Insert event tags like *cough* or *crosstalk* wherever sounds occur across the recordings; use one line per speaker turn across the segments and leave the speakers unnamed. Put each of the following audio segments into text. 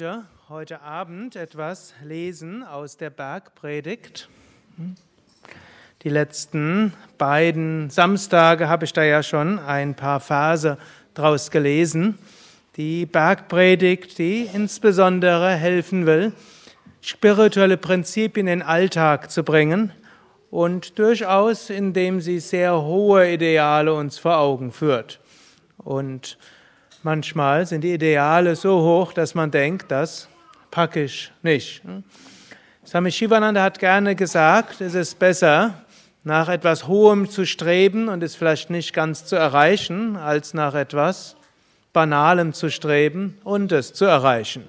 Wollte heute Abend etwas lesen aus der Bergpredigt. Die letzten beiden Samstage habe ich da ja schon ein paar Verse draus gelesen. Die Bergpredigt, die insbesondere helfen will, spirituelle Prinzipien in den Alltag zu bringen und durchaus, indem sie sehr hohe Ideale uns vor Augen führt. Und Manchmal sind die Ideale so hoch, dass man denkt, das packe ich nicht. Swami Shivananda hat gerne gesagt, es ist besser, nach etwas Hohem zu streben und es vielleicht nicht ganz zu erreichen, als nach etwas Banalem zu streben und es zu erreichen.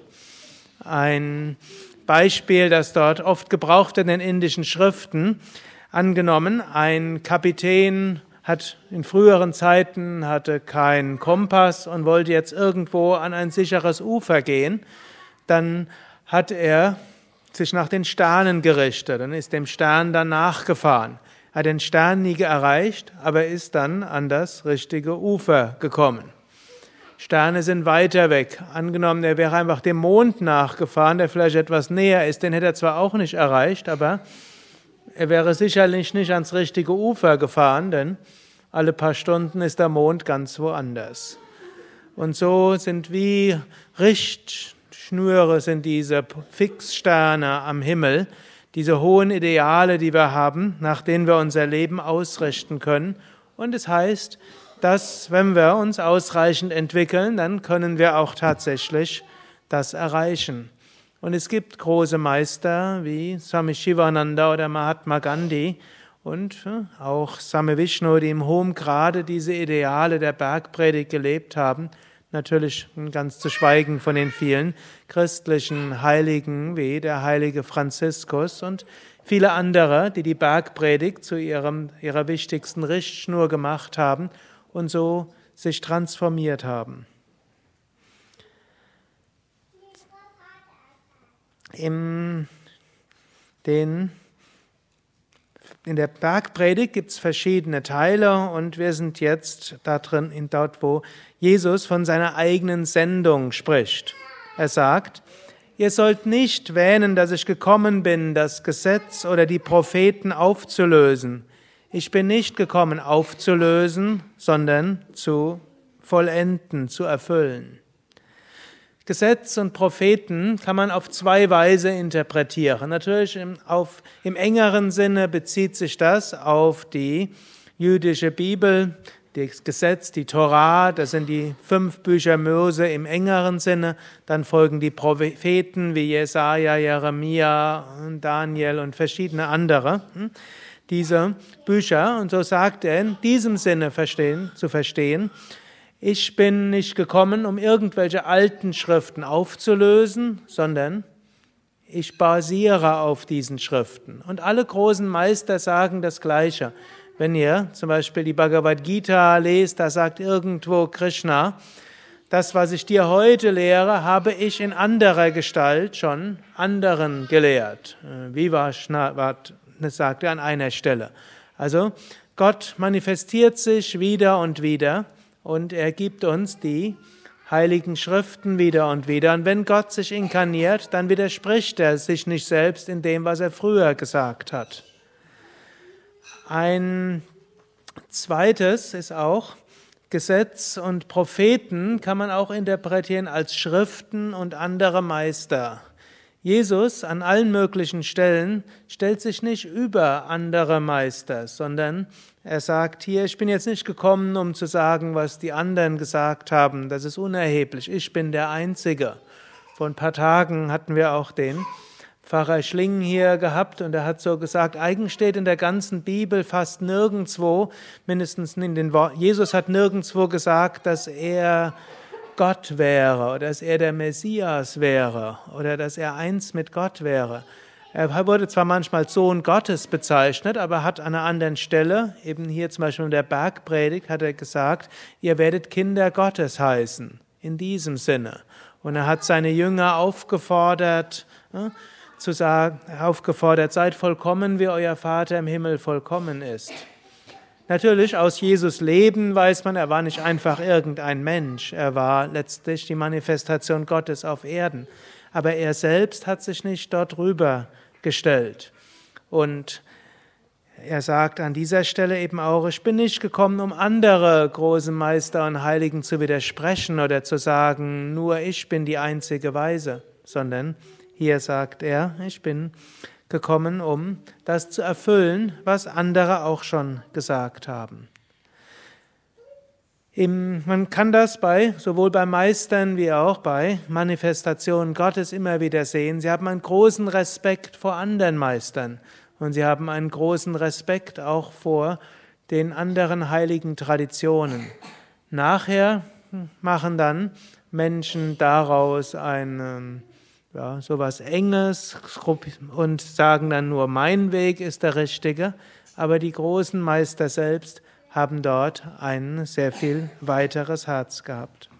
Ein Beispiel, das dort oft gebraucht wird in den indischen Schriften, angenommen, ein Kapitän hat in früheren Zeiten hatte keinen Kompass und wollte jetzt irgendwo an ein sicheres Ufer gehen, dann hat er sich nach den Sternen gerichtet und ist dem Stern dann nachgefahren. Er hat den Stern nie erreicht, aber ist dann an das richtige Ufer gekommen. Sterne sind weiter weg. Angenommen, er wäre einfach dem Mond nachgefahren, der vielleicht etwas näher ist, den hätte er zwar auch nicht erreicht, aber er wäre sicherlich nicht ans richtige Ufer gefahren, denn alle paar Stunden ist der Mond ganz woanders. Und so sind wie Richtschnüre sind diese Fixsterne am Himmel, diese hohen Ideale, die wir haben, nach denen wir unser Leben ausrichten können. Und es heißt, dass wenn wir uns ausreichend entwickeln, dann können wir auch tatsächlich das erreichen. Und es gibt große Meister wie Swami Shivananda oder Mahatma Gandhi und äh, auch Same Vishnu, die im hohen Grade diese Ideale der Bergpredigt gelebt haben. Natürlich ganz zu schweigen von den vielen christlichen Heiligen wie der heilige Franziskus und viele andere, die die Bergpredigt zu ihrem, ihrer wichtigsten Richtschnur gemacht haben und so sich transformiert haben. Im den, in der Bergpredigt gibt es verschiedene Teile und wir sind jetzt da drin, in dort, wo Jesus von seiner eigenen Sendung spricht. Er sagt, ihr sollt nicht wähnen, dass ich gekommen bin, das Gesetz oder die Propheten aufzulösen. Ich bin nicht gekommen aufzulösen, sondern zu vollenden, zu erfüllen. Gesetz und Propheten kann man auf zwei Weise interpretieren. Natürlich im, auf, im engeren Sinne bezieht sich das auf die jüdische Bibel, das Gesetz, die Torah, das sind die fünf Bücher Mose im engeren Sinne. Dann folgen die Propheten wie Jesaja, Jeremia, Daniel und verschiedene andere. Hm? Diese Bücher, und so sagt er, in diesem Sinne verstehen, zu verstehen, ich bin nicht gekommen, um irgendwelche alten Schriften aufzulösen, sondern ich basiere auf diesen Schriften. Und alle großen Meister sagen das Gleiche. Wenn ihr zum Beispiel die Bhagavad Gita lest, da sagt irgendwo Krishna, das, was ich dir heute lehre, habe ich in anderer Gestalt schon anderen gelehrt. Äh, Viva Shnavad sagt er an einer Stelle. Also Gott manifestiert sich wieder und wieder und er gibt uns die heiligen Schriften wieder und wieder. Und wenn Gott sich inkarniert, dann widerspricht er sich nicht selbst in dem, was er früher gesagt hat. Ein zweites ist auch, Gesetz und Propheten kann man auch interpretieren als Schriften und andere Meister. Jesus an allen möglichen Stellen stellt sich nicht über andere Meister, sondern er sagt hier, ich bin jetzt nicht gekommen, um zu sagen, was die anderen gesagt haben, das ist unerheblich, ich bin der Einzige. Vor ein paar Tagen hatten wir auch den Pfarrer Schling hier gehabt und er hat so gesagt, eigentlich steht in der ganzen Bibel fast nirgendwo, mindestens in den Worten, Jesus hat nirgendwo gesagt, dass er Gott wäre oder dass er der Messias wäre oder dass er eins mit Gott wäre. Er wurde zwar manchmal Sohn Gottes bezeichnet, aber hat an einer anderen Stelle, eben hier zum Beispiel in der Bergpredigt, hat er gesagt, ihr werdet Kinder Gottes heißen, in diesem Sinne. Und er hat seine Jünger aufgefordert, äh, zu sagen, aufgefordert, seid vollkommen, wie euer Vater im Himmel vollkommen ist. Natürlich aus Jesus Leben weiß man, er war nicht einfach irgendein Mensch, er war letztlich die Manifestation Gottes auf Erden. Aber er selbst hat sich nicht dort rüber gestellt. Und er sagt an dieser Stelle eben auch, ich bin nicht gekommen, um andere großen Meister und Heiligen zu widersprechen oder zu sagen, nur ich bin die einzige Weise, sondern hier sagt er, ich bin gekommen, um das zu erfüllen, was andere auch schon gesagt haben. Im, man kann das bei, sowohl bei Meistern wie auch bei Manifestationen Gottes immer wieder sehen. Sie haben einen großen Respekt vor anderen Meistern und sie haben einen großen Respekt auch vor den anderen heiligen Traditionen. Nachher machen dann Menschen daraus ein ja, sowas Enges und sagen dann nur, mein Weg ist der richtige, aber die großen Meister selbst haben dort ein sehr viel weiteres Herz gehabt.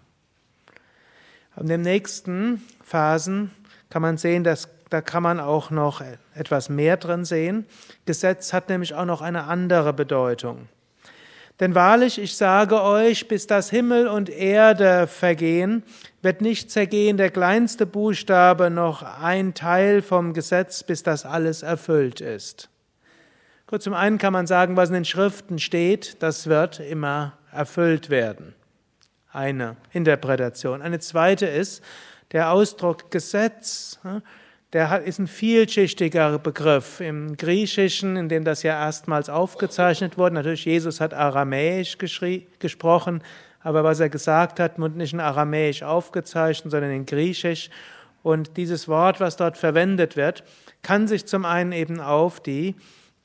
In den nächsten Phasen kann man sehen, dass da kann man auch noch etwas mehr drin sehen. Gesetz hat nämlich auch noch eine andere Bedeutung. Denn wahrlich, ich sage euch, bis das Himmel und Erde vergehen, wird nicht zergehen der kleinste Buchstabe noch ein Teil vom Gesetz, bis das alles erfüllt ist. Gut, zum einen kann man sagen, was in den Schriften steht, das wird immer erfüllt werden. Eine Interpretation. Eine zweite ist, der Ausdruck Gesetz, der ist ein vielschichtiger Begriff. Im Griechischen, in dem das ja erstmals aufgezeichnet wurde, natürlich Jesus hat Aramäisch gesprochen, aber was er gesagt hat, wurde nicht in Aramäisch aufgezeichnet, sondern in Griechisch. Und dieses Wort, was dort verwendet wird, kann sich zum einen eben auf die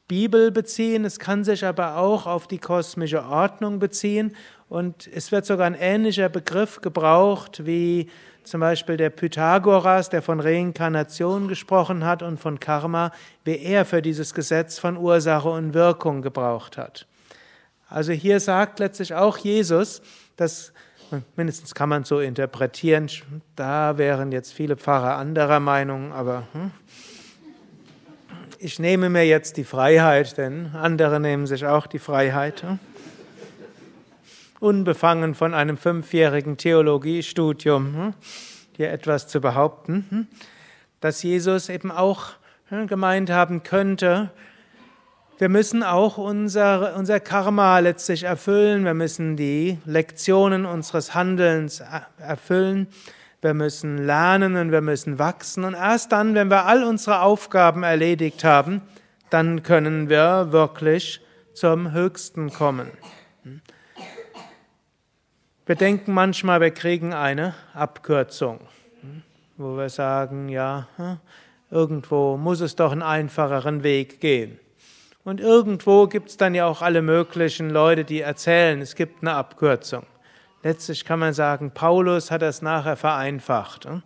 Bibel beziehen, es kann sich aber auch auf die kosmische Ordnung beziehen und es wird sogar ein ähnlicher Begriff gebraucht wie zum Beispiel der Pythagoras, der von Reinkarnation gesprochen hat und von Karma, wie er für dieses Gesetz von Ursache und Wirkung gebraucht hat. Also hier sagt letztlich auch Jesus, dass mindestens kann man so interpretieren, da wären jetzt viele Pfarrer anderer Meinung, aber hm, ich nehme mir jetzt die Freiheit, denn andere nehmen sich auch die Freiheit, hm? Unbefangen von einem fünfjährigen Theologiestudium, hm? hier etwas zu behaupten, hm? dass Jesus eben auch gemeint haben könnte, wir müssen auch unser, unser Karma letztlich erfüllen, wir müssen die Lektionen unseres Handelns erfüllen. Wir müssen lernen und wir müssen wachsen. Und erst dann, wenn wir all unsere Aufgaben erledigt haben, dann können wir wirklich zum Höchsten kommen. Wir denken manchmal, wir kriegen eine Abkürzung, wo wir sagen, ja, irgendwo muss es doch einen einfacheren Weg gehen. Und irgendwo gibt es dann ja auch alle möglichen Leute, die erzählen, es gibt eine Abkürzung. Letztlich kann man sagen, Paulus hat das nachher vereinfacht hm,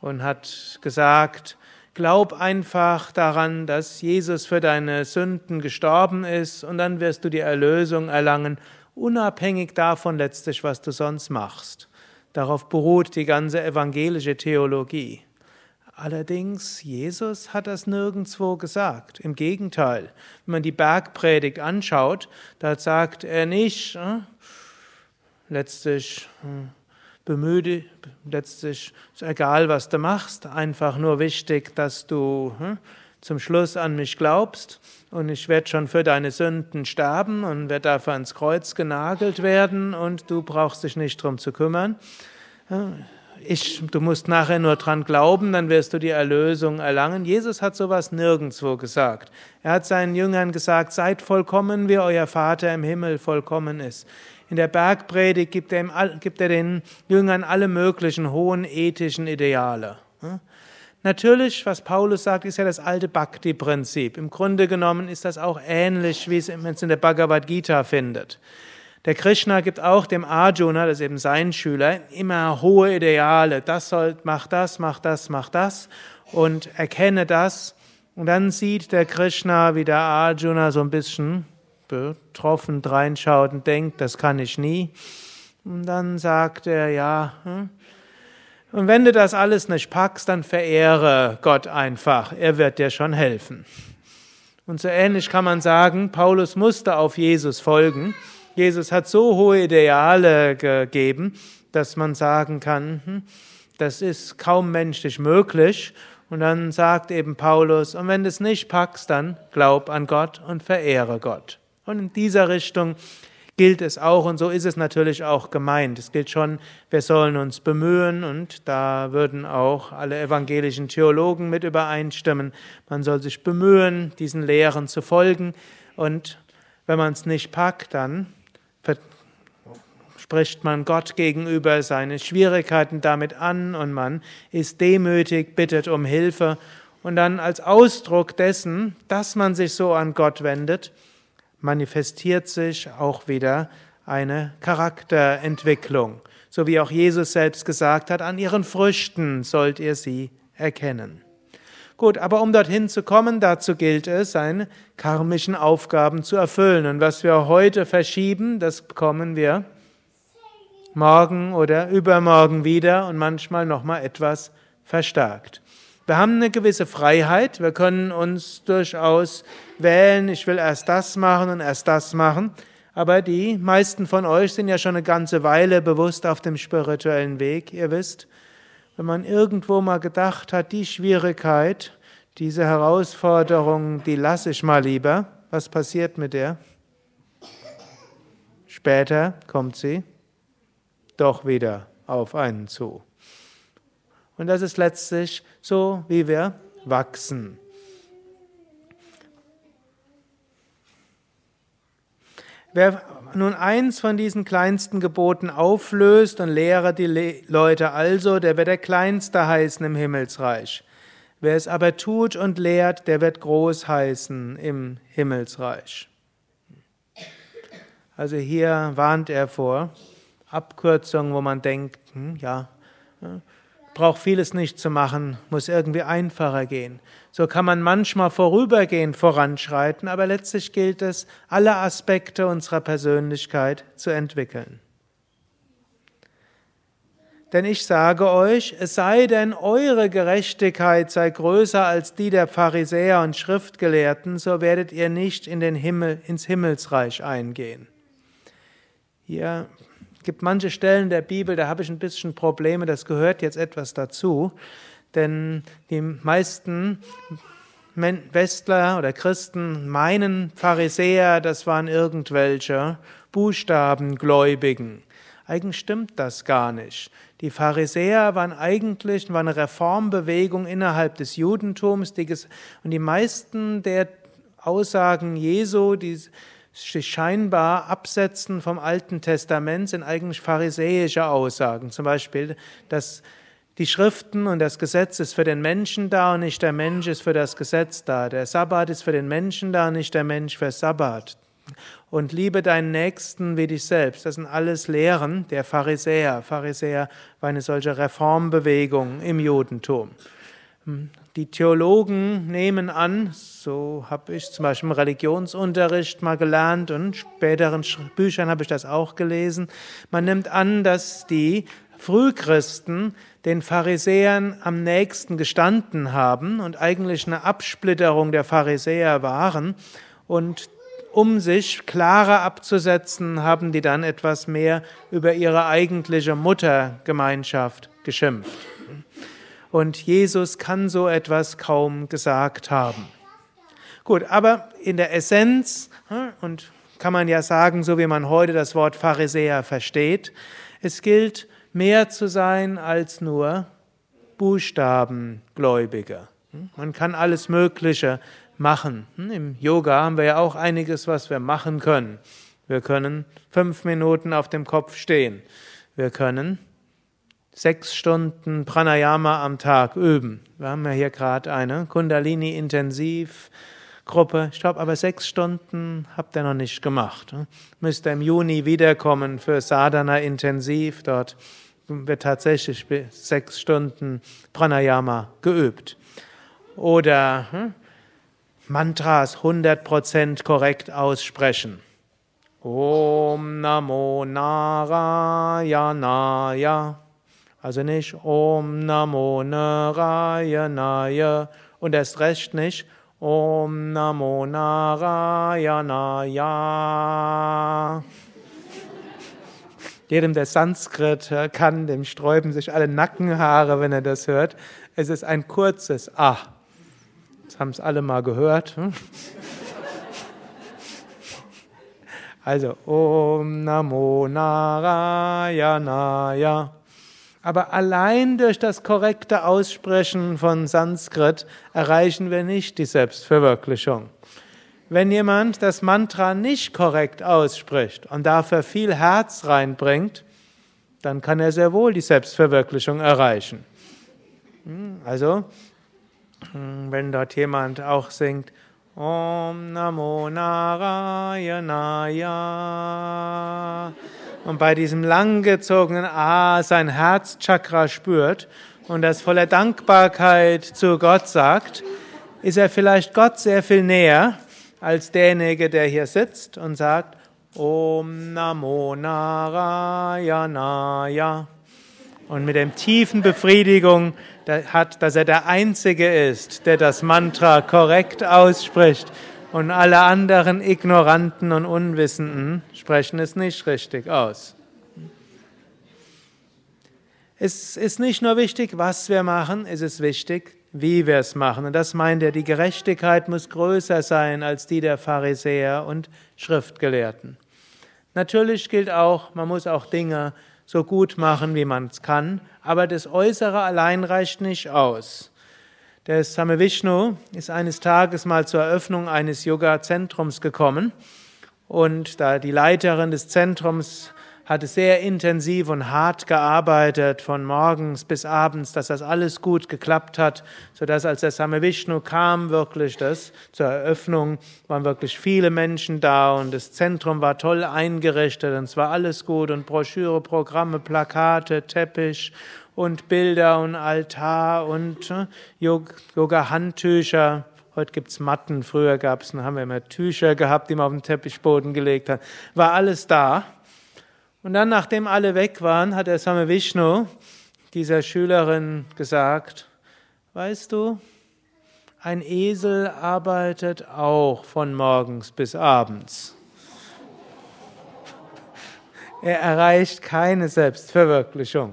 und hat gesagt, glaub einfach daran, dass Jesus für deine Sünden gestorben ist und dann wirst du die Erlösung erlangen, unabhängig davon letztlich, was du sonst machst. Darauf beruht die ganze evangelische Theologie. Allerdings, Jesus hat das nirgendwo gesagt. Im Gegenteil, wenn man die Bergpredigt anschaut, da sagt er nicht, hm, letztlich hm, bemühe, letztlich ist egal, was du machst, einfach nur wichtig, dass du hm, zum Schluss an mich glaubst und ich werde schon für deine Sünden sterben und werde dafür ans Kreuz genagelt werden und du brauchst dich nicht drum zu kümmern. Ich, du musst nachher nur dran glauben, dann wirst du die Erlösung erlangen. Jesus hat sowas nirgendwo gesagt. Er hat seinen Jüngern gesagt, seid vollkommen, wie euer Vater im Himmel vollkommen ist. In der Bergpredigt gibt er, gibt er den Jüngern alle möglichen hohen ethischen Ideale. Natürlich, was Paulus sagt, ist ja das alte Bhakti-Prinzip. Im Grunde genommen ist das auch ähnlich, wie es in der Bhagavad Gita findet. Der Krishna gibt auch dem Arjuna, das ist eben sein Schüler, immer hohe Ideale. Das soll, mach das, mach das, mach das und erkenne das. Und dann sieht der Krishna, wie der Arjuna so ein bisschen betroffen reinschaut und denkt, das kann ich nie. Und dann sagt er, ja, hm? Und wenn du das alles nicht packst, dann verehre Gott einfach, er wird dir schon helfen. Und so ähnlich kann man sagen, Paulus musste auf Jesus folgen. Jesus hat so hohe Ideale gegeben, dass man sagen kann, hm, das ist kaum menschlich möglich. Und dann sagt eben Paulus, und wenn du es nicht packst, dann glaub an Gott und verehre Gott. Und in dieser Richtung gilt es auch, und so ist es natürlich auch gemeint. Es gilt schon, wir sollen uns bemühen, und da würden auch alle evangelischen Theologen mit übereinstimmen. Man soll sich bemühen, diesen Lehren zu folgen, und wenn man es nicht packt, dann spricht man Gott gegenüber seine Schwierigkeiten damit an und man ist demütig, bittet um Hilfe und dann als Ausdruck dessen, dass man sich so an Gott wendet, manifestiert sich auch wieder eine Charakterentwicklung. So wie auch Jesus selbst gesagt hat, an ihren Früchten sollt ihr sie erkennen. Gut, aber um dorthin zu kommen, dazu gilt es, seine karmischen Aufgaben zu erfüllen. Und was wir heute verschieben, das bekommen wir morgen oder übermorgen wieder und manchmal nochmal etwas verstärkt. Wir haben eine gewisse Freiheit. Wir können uns durchaus wählen, ich will erst das machen und erst das machen. Aber die meisten von euch sind ja schon eine ganze Weile bewusst auf dem spirituellen Weg. Ihr wisst, wenn man irgendwo mal gedacht hat, die Schwierigkeit, diese Herausforderung, die lasse ich mal lieber, was passiert mit der? Später kommt sie doch wieder auf einen zu. Und das ist letztlich so, wie wir wachsen. Wer nun eins von diesen kleinsten Geboten auflöst und lehre die Leute also, der wird der Kleinste heißen im Himmelsreich. Wer es aber tut und lehrt, der wird groß heißen im Himmelsreich. Also hier warnt er vor Abkürzungen, wo man denkt, hm, ja, braucht vieles nicht zu machen, muss irgendwie einfacher gehen. So kann man manchmal vorübergehend voranschreiten, aber letztlich gilt es, alle Aspekte unserer Persönlichkeit zu entwickeln. Denn ich sage euch, es sei denn, eure Gerechtigkeit sei größer als die der Pharisäer und Schriftgelehrten, so werdet ihr nicht in den Himmel, ins Himmelsreich eingehen. Hier gibt manche Stellen der Bibel, da habe ich ein bisschen Probleme, das gehört jetzt etwas dazu, denn die meisten Westler oder Christen meinen Pharisäer, das waren irgendwelche Buchstabengläubigen. Eigentlich stimmt das gar nicht. Die Pharisäer waren eigentlich waren eine Reformbewegung innerhalb des Judentums und die meisten der Aussagen Jesu, die sich scheinbar absetzen vom Alten Testament, sind eigentlich pharisäische Aussagen. Zum Beispiel, dass die Schriften und das Gesetz ist für den Menschen da und nicht der Mensch ist für das Gesetz da. Der Sabbat ist für den Menschen da und nicht der Mensch für Sabbat. Und liebe deinen Nächsten wie dich selbst. Das sind alles Lehren der Pharisäer. Pharisäer war eine solche Reformbewegung im Judentum. Die Theologen nehmen an, so habe ich zum Beispiel im Religionsunterricht mal gelernt und in späteren Büchern habe ich das auch gelesen, man nimmt an, dass die Frühchristen den Pharisäern am nächsten gestanden haben und eigentlich eine Absplitterung der Pharisäer waren und um sich klarer abzusetzen, haben die dann etwas mehr über ihre eigentliche Muttergemeinschaft geschimpft. Und Jesus kann so etwas kaum gesagt haben. Gut, aber in der Essenz, hm, und kann man ja sagen, so wie man heute das Wort Pharisäer versteht, es gilt, mehr zu sein als nur Buchstabengläubiger. Hm, man kann alles Mögliche machen. Hm, Im Yoga haben wir ja auch einiges, was wir machen können. Wir können fünf Minuten auf dem Kopf stehen. Wir können sechs Stunden Pranayama am Tag üben. Wir haben ja hier gerade eine Kundalini-Intensivgruppe. Ich glaube, aber sechs Stunden habt ihr noch nicht gemacht. Müsst ihr im Juni wiederkommen für Sadhana Intensiv. Dort wird tatsächlich sechs Stunden Pranayama geübt. Oder hm, Mantras 100% korrekt aussprechen. Om Namo Narayanaya. Also nicht Om Namo Narayanaya und erst recht nicht Om Namo Narayanaya. Jedem, der Sanskrit kann, dem sträuben sich alle Nackenhaare, wenn er das hört. Es ist ein kurzes Ah. Das haben es alle mal gehört. Hm? Also, Om Namo Narayanaya. Aber allein durch das korrekte Aussprechen von Sanskrit erreichen wir nicht die Selbstverwirklichung. Wenn jemand das Mantra nicht korrekt ausspricht und dafür viel Herz reinbringt, dann kann er sehr wohl die Selbstverwirklichung erreichen. Hm, also, hm, wenn dort jemand auch singt, Om Namo Narayanaya und bei diesem langgezogenen A sein Herzchakra spürt und das voller Dankbarkeit zu Gott sagt, ist er vielleicht Gott sehr viel näher als derjenige, der hier sitzt und sagt Om Namo Narayanaya und mit dem tiefen Befriedigung hat, dass er der Einzige ist, der das Mantra korrekt ausspricht und alle anderen Ignoranten und Unwissenden sprechen es nicht richtig aus. Es ist nicht nur wichtig, was wir machen, es ist wichtig, wie wir es machen. Und das meint er, die Gerechtigkeit muss größer sein als die der Pharisäer und Schriftgelehrten. Natürlich gilt auch, man muss auch Dinge so gut machen, wie man es kann, aber das Äußere allein reicht nicht aus. Der Same Vishnu ist eines Tages mal zur Eröffnung eines Yoga-Zentrums gekommen. Und da die Leiterin des Zentrums hatte sehr intensiv und hart gearbeitet, von morgens bis abends, dass das alles gut geklappt hat, so dass als der Same Vishnu kam, wirklich das zur Eröffnung, waren wirklich viele Menschen da und das Zentrum war toll eingerichtet und es war alles gut und Broschüre, Programme, Plakate, Teppich und Bilder und Altar und äh, Yoga-Handtücher. Heute gibt's Matten, früher gab's, haben wir immer Tücher gehabt, die man auf den Teppichboden gelegt hat. War alles da. Und dann, nachdem alle weg waren, hat der Same Vishnu dieser Schülerin gesagt, weißt du, ein Esel arbeitet auch von morgens bis abends. Er erreicht keine Selbstverwirklichung.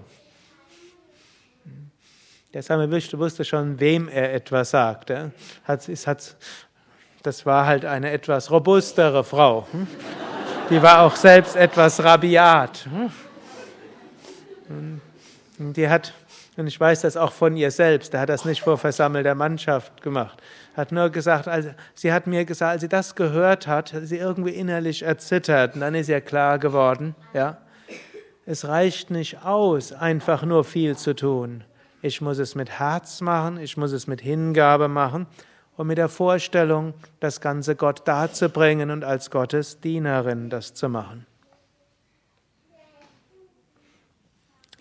Der Same Vishnu wusste schon, wem er etwas sagte. Das war halt eine etwas robustere Frau. Hm? Die war auch selbst etwas rabiat. Und die hat, und ich weiß das auch von ihr selbst, der hat das nicht vor versammelter Mannschaft gemacht, hat nur gesagt, also, sie hat mir gesagt, als sie das gehört hat, hat sie irgendwie innerlich erzittert. Und dann ist ihr klar geworden, ja, es reicht nicht aus, einfach nur viel zu tun. Ich muss es mit Herz machen, ich muss es mit Hingabe machen und mit der Vorstellung, das Ganze Gott darzubringen und als Gottes Dienerin das zu machen.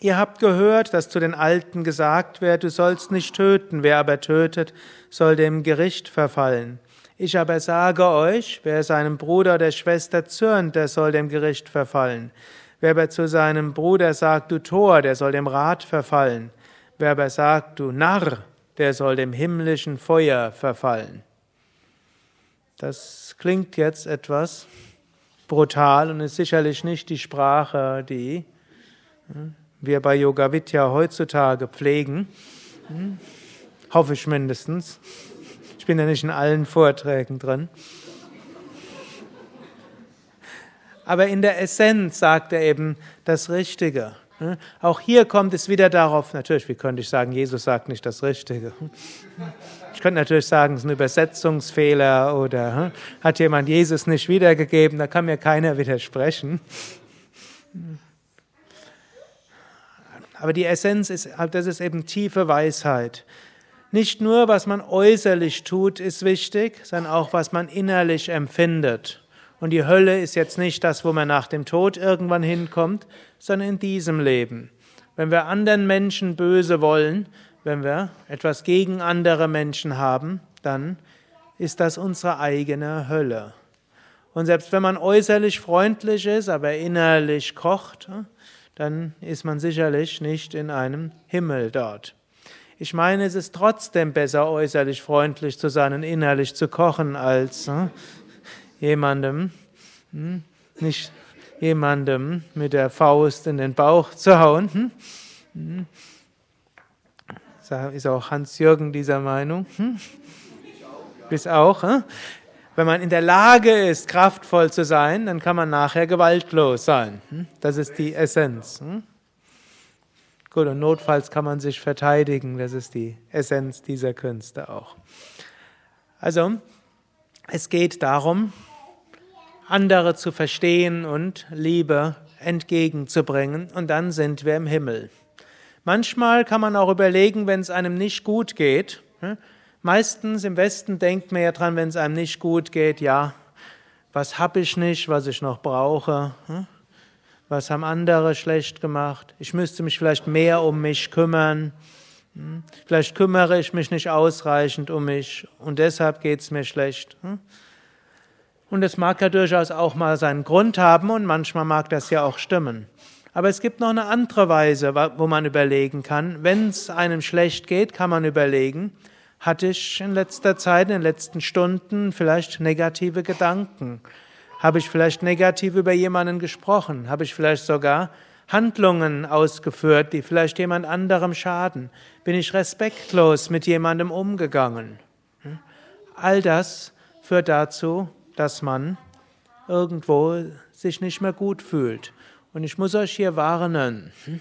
Ihr habt gehört, dass zu den Alten gesagt wird, du sollst nicht töten, wer aber tötet, soll dem Gericht verfallen. Ich aber sage euch, wer seinem Bruder oder Schwester zürnt, der soll dem Gericht verfallen. Wer aber zu seinem Bruder sagt, du Tor, der soll dem Rat verfallen. Wer aber sagt, du Narr, der soll dem himmlischen Feuer verfallen. Das klingt jetzt etwas brutal und ist sicherlich nicht die Sprache, die hm, wir bei Yoga Vidya heutzutage pflegen. Hm, hoffe ich mindestens. Ich bin ja nicht in allen Vorträgen drin. Aber in der Essenz sagt er eben das Richtige. Hm? Auch hier kommt es wieder darauf, natürlich, wie könnte ich sagen, Jesus sagt nicht das Richtige. Ich könnte natürlich sagen, es ist ein Übersetzungsfehler oder hm, hat jemand Jesus nicht wiedergegeben, da kann mir keiner widersprechen. Aber die Essenz ist, das ist eben tiefe Weisheit. Nicht nur, was man äußerlich tut, ist wichtig, sondern auch, was man innerlich empfindet. Und die Hölle ist jetzt nicht das, wo man nach dem Tod irgendwann hinkommt, sondern in diesem Leben. Wenn wir anderen Menschen böse wollen, wenn wir etwas gegen andere Menschen haben, dann ist das unsere eigene Hölle. Und selbst wenn man äußerlich freundlich ist, aber innerlich kocht, dann ist man sicherlich nicht in einem Himmel dort. Ich meine, es ist trotzdem besser, äußerlich freundlich zu sein und innerlich zu kochen, als jemandem, hm, nicht jemandem mit der Faust in den Bauch zu hauen. Hm? hm. Ist auch Hans-Jürgen dieser Meinung? Bis auch. Wenn man in der Lage ist, kraftvoll zu sein, dann kann man nachher gewaltlos sein. Das ist die Essenz. Gut, und notfalls kann man sich verteidigen. Das ist die Essenz dieser Künste auch. Also, es geht darum, andere zu verstehen und Liebe entgegenzubringen, und dann sind wir im Himmel. Manchmal kann man auch überlegen, wenn es einem nicht gut geht. Hm? Meistens im Westen denkt man ja dran, wenn es einem nicht gut geht, ja, was habe ich nicht, was ich noch brauche? Hm? Was haben andere schlecht gemacht? Ich müsste mich vielleicht mehr um mich kümmern. Hm? Vielleicht kümmere ich mich nicht ausreichend um mich und deshalb geht es mir schlecht. Und es mag ja durchaus auch mal seinen Grund haben und manchmal mag das ja auch stimmen. Aber es gibt noch eine andere Weise, wo man überlegen kann. Wenn es einem schlecht geht, kann man überlegen, hatte ich in letzter Zeit, in den letzten Stunden vielleicht negative Gedanken? Habe ich vielleicht negativ über jemanden gesprochen? Habe ich vielleicht sogar Handlungen ausgeführt, die vielleicht jemand anderem schaden? Bin ich respektlos mit jemandem umgegangen? Hm? All das führt dazu, dass man irgendwo sich nicht mehr gut fühlt. Und ich muss euch hier warnen. Hm?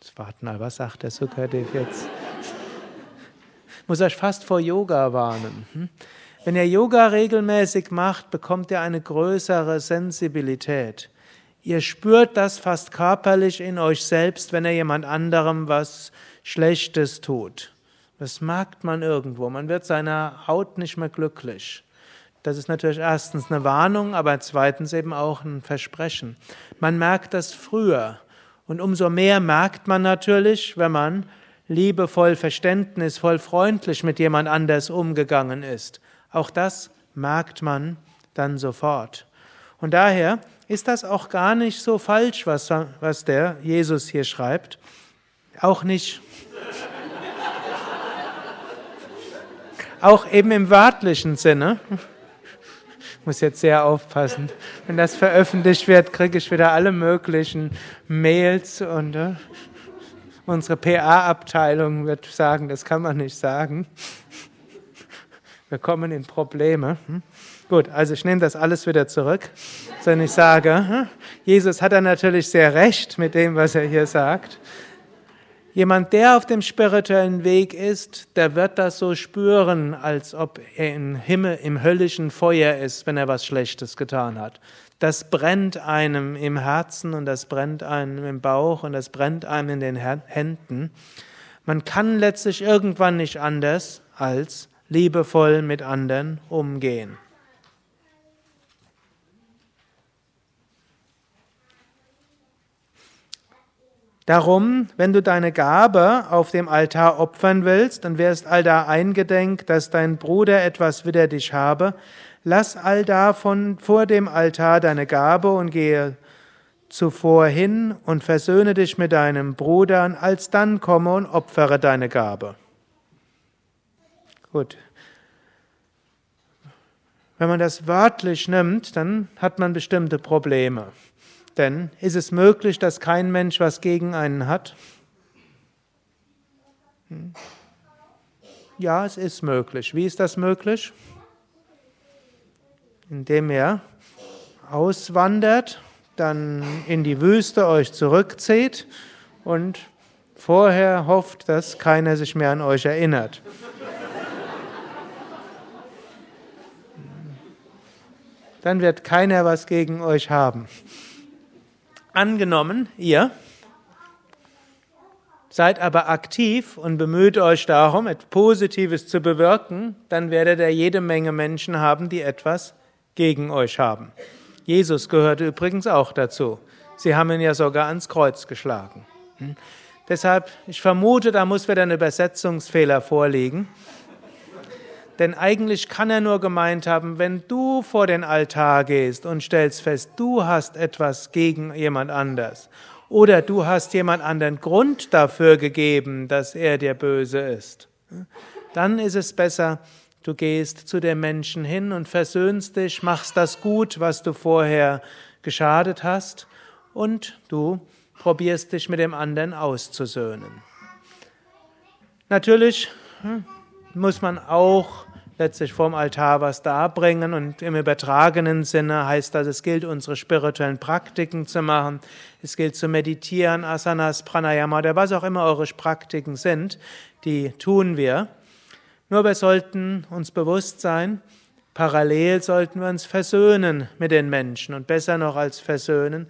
Jetzt warten mal, was sagt der Sukadev jetzt? Ich muss euch fast vor Yoga warnen. Hm? Wenn ihr Yoga regelmäßig macht, bekommt ihr eine größere Sensibilität. Ihr spürt das fast körperlich in euch selbst, wenn ihr jemand anderem was Schlechtes tut. Das merkt man irgendwo. Man wird seiner Haut nicht mehr glücklich. Das ist natürlich erstens eine Warnung, aber zweitens eben auch ein Versprechen. Man merkt das früher. Und umso mehr merkt man natürlich, wenn man liebevoll, verständnisvoll, freundlich mit jemand anders umgegangen ist. Auch das merkt man dann sofort. Und daher ist das auch gar nicht so falsch, was, was der Jesus hier schreibt. Auch nicht. Auch eben im wörtlichen Sinne. Ich *laughs* muss jetzt sehr aufpassen. Wenn das veröffentlicht wird, kriege ich wieder alle möglichen Mails und äh, unsere PA-Abteilung wird sagen, das kann man nicht sagen. *laughs* Wir kommen in Probleme. Hm? Gut, also ich nehme das alles wieder zurück. Wenn ich sage, hm? Jesus hat er natürlich sehr recht mit dem, was er hier sagt. Jemand, der auf dem spirituellen Weg ist, der wird das so spüren, als ob er im Himmel, im höllischen Feuer ist, wenn er was Schlechtes getan hat. Das brennt einem im Herzen und das brennt einem im Bauch und das brennt einem in den Händen. Man kann letztlich irgendwann nicht anders, als liebevoll mit anderen umgehen. Darum, wenn du deine Gabe auf dem Altar opfern willst und wirst allda eingedenk, dass dein Bruder etwas wider dich habe, lass allda von vor dem Altar deine Gabe und gehe zuvor hin und versöhne dich mit deinem Bruder, und alsdann komme und opfere deine Gabe. Gut. Wenn man das wörtlich nimmt, dann hat man bestimmte Probleme. Denn ist es möglich, dass kein Mensch was gegen einen hat? Hm. Ja, es ist möglich. Wie ist das möglich? Indem er auswandert, dann in die Wüste euch zurückzieht und vorher hofft, dass keiner sich mehr an euch erinnert. dann wird keiner was gegen euch haben. Angenommen, ihr seid aber aktiv und bemüht euch darum, etwas Positives zu bewirken, dann werdet ihr jede Menge Menschen haben, die etwas gegen euch haben. Jesus gehörte übrigens auch dazu. Sie haben ihn ja sogar ans Kreuz geschlagen. Hm? Deshalb, ich vermute, da muss wieder ein Übersetzungsfehler vorliegen. Denn eigentlich kann er nur gemeint haben, wenn du vor den Altar gehst und stellst fest, du hast etwas gegen jemand anders oder du hast jemand anderen Grund dafür gegeben, dass er dir böse ist, dann ist es besser, du gehst zu dem Menschen hin und versöhnst dich, machst das gut, was du vorher geschadet hast, und du probierst dich mit dem anderen auszusöhnen. Natürlich hm, muss man auch letztlich vorm Altar was darbringen und im übertragenen Sinne heißt das, es gilt, unsere spirituellen Praktiken zu machen, es gilt zu meditieren, Asanas, Pranayama oder was auch immer eure Praktiken sind, die tun wir. Nur wir sollten uns bewusst sein, parallel sollten wir uns versöhnen mit den Menschen und besser noch als versöhnen,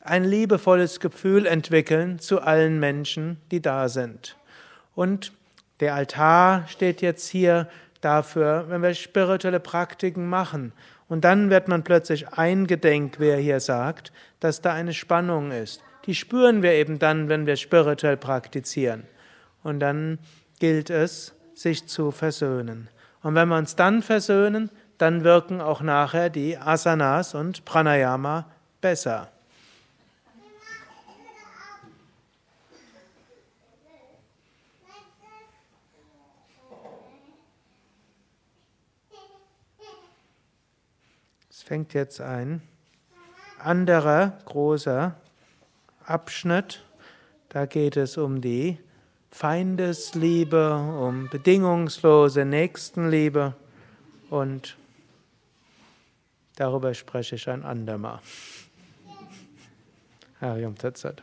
ein liebevolles Gefühl entwickeln zu allen Menschen, die da sind. Und der Altar steht jetzt hier dafür, wenn wir spirituelle Praktiken machen. Und dann wird man plötzlich eingedenk, wer hier sagt, dass da eine Spannung ist. Die spüren wir eben dann, wenn wir spirituell praktizieren. Und dann gilt es, sich zu versöhnen. Und wenn wir uns dann versöhnen, dann wirken auch nachher die Asanas und Pranayama besser. Fängt jetzt ein anderer großer Abschnitt. Da geht es um die Feindesliebe, um bedingungslose Nächstenliebe und darüber spreche ich ein andermal. Harium Tatsat.